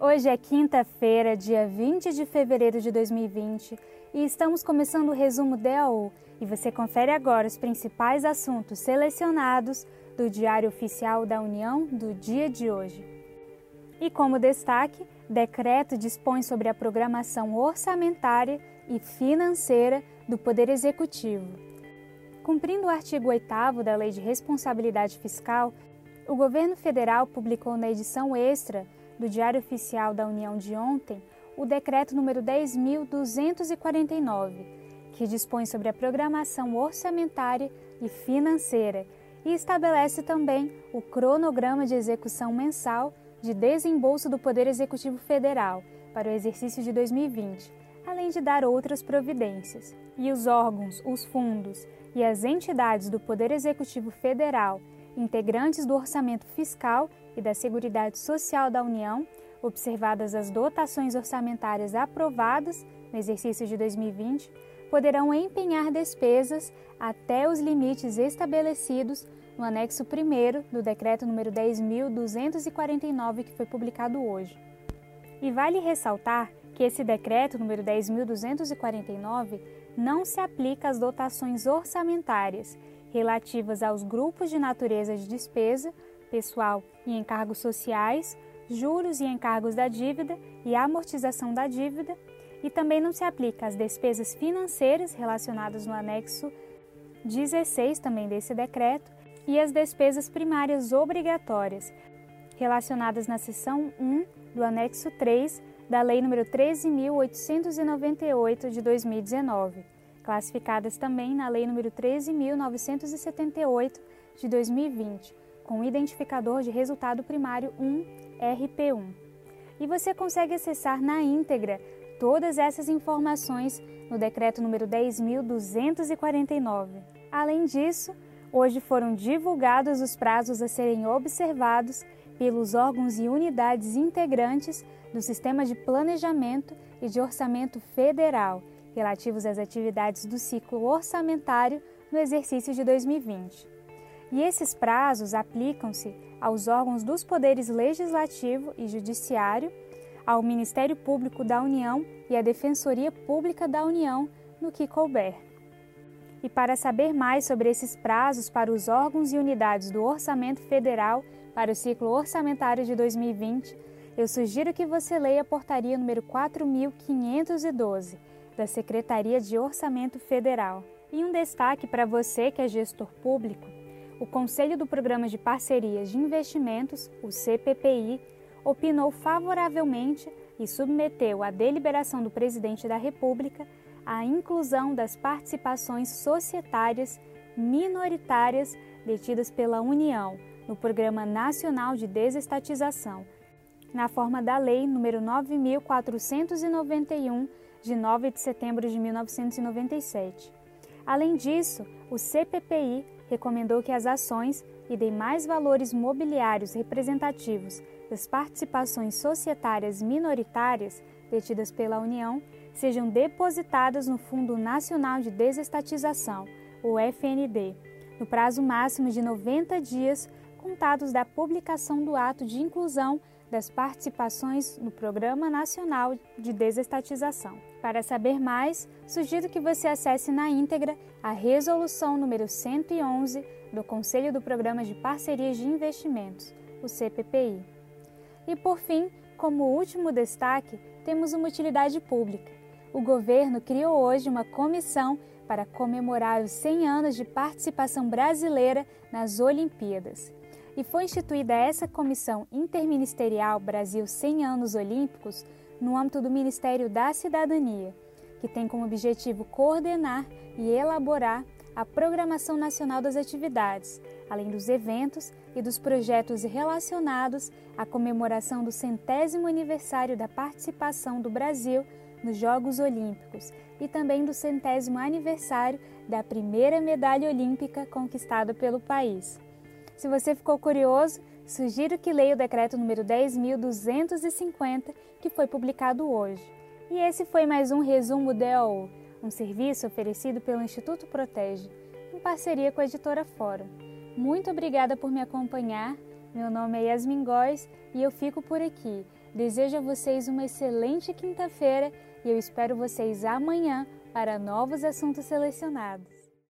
Hoje é quinta-feira, dia 20 de fevereiro de 2020 e estamos começando o resumo DAU e você confere agora os principais assuntos selecionados do Diário Oficial da União do dia de hoje. E como destaque, decreto dispõe sobre a programação orçamentária e financeira do Poder Executivo. Cumprindo o artigo 8 da Lei de Responsabilidade Fiscal, o governo federal publicou na edição extra do Diário Oficial da União de ontem o decreto número 10.249, que dispõe sobre a programação orçamentária e financeira e estabelece também o cronograma de execução mensal de desembolso do Poder Executivo Federal para o exercício de 2020, além de dar outras providências. E os órgãos, os fundos e as entidades do Poder Executivo Federal, integrantes do orçamento fiscal e da Seguridade Social da União, observadas as dotações orçamentárias aprovadas no exercício de 2020, poderão empenhar despesas até os limites estabelecidos no anexo 1 do decreto número 10249 que foi publicado hoje. E vale ressaltar que esse decreto número 10249 não se aplica às dotações orçamentárias relativas aos grupos de natureza de despesa pessoal e encargos sociais, juros e encargos da dívida e amortização da dívida, e também não se aplica às despesas financeiras relacionadas no anexo 16 também desse decreto e às despesas primárias obrigatórias relacionadas na seção 1 do anexo 3 da Lei nº 13.898 de 2019, classificadas também na Lei nº 13.978 de 2020 com identificador de resultado primário 1, RP1. E você consegue acessar na íntegra todas essas informações no decreto número 10249. Além disso, hoje foram divulgados os prazos a serem observados pelos órgãos e unidades integrantes do Sistema de Planejamento e de Orçamento Federal, relativos às atividades do ciclo orçamentário no exercício de 2020 e esses prazos aplicam-se aos órgãos dos poderes legislativo e judiciário, ao Ministério Público da União e à Defensoria Pública da União, no que couber. E para saber mais sobre esses prazos para os órgãos e unidades do Orçamento Federal para o ciclo orçamentário de 2020, eu sugiro que você leia a portaria número 4512 da Secretaria de Orçamento Federal. E um destaque para você que é gestor público o Conselho do Programa de Parcerias de Investimentos, o CPPI, opinou favoravelmente e submeteu à deliberação do Presidente da República a inclusão das participações societárias minoritárias detidas pela União no Programa Nacional de Desestatização, na forma da Lei nº 9491 de 9 de setembro de 1997. Além disso, o CPPI recomendou que as ações e demais valores mobiliários representativos das participações societárias minoritárias detidas pela União sejam depositadas no Fundo Nacional de Desestatização, o FND, no prazo máximo de 90 dias contados da publicação do ato de inclusão das participações no Programa Nacional de Desestatização. Para saber mais, sugiro que você acesse na íntegra a resolução número 111 do Conselho do Programa de Parcerias de Investimentos, o CPPI. E por fim, como último destaque, temos uma utilidade pública. O governo criou hoje uma comissão para comemorar os 100 anos de participação brasileira nas Olimpíadas e foi instituída essa Comissão Interministerial Brasil 100 Anos Olímpicos no âmbito do Ministério da Cidadania, que tem como objetivo coordenar e elaborar a programação nacional das atividades, além dos eventos e dos projetos relacionados à comemoração do centésimo aniversário da participação do Brasil nos Jogos Olímpicos e também do centésimo aniversário da primeira medalha olímpica conquistada pelo país. Se você ficou curioso, sugiro que leia o decreto número 10.250 que foi publicado hoje. E esse foi mais um resumo DOU, um serviço oferecido pelo Instituto Protege, em parceria com a editora Fórum. Muito obrigada por me acompanhar. Meu nome é Yasmin Góes e eu fico por aqui. Desejo a vocês uma excelente quinta-feira e eu espero vocês amanhã para novos assuntos selecionados.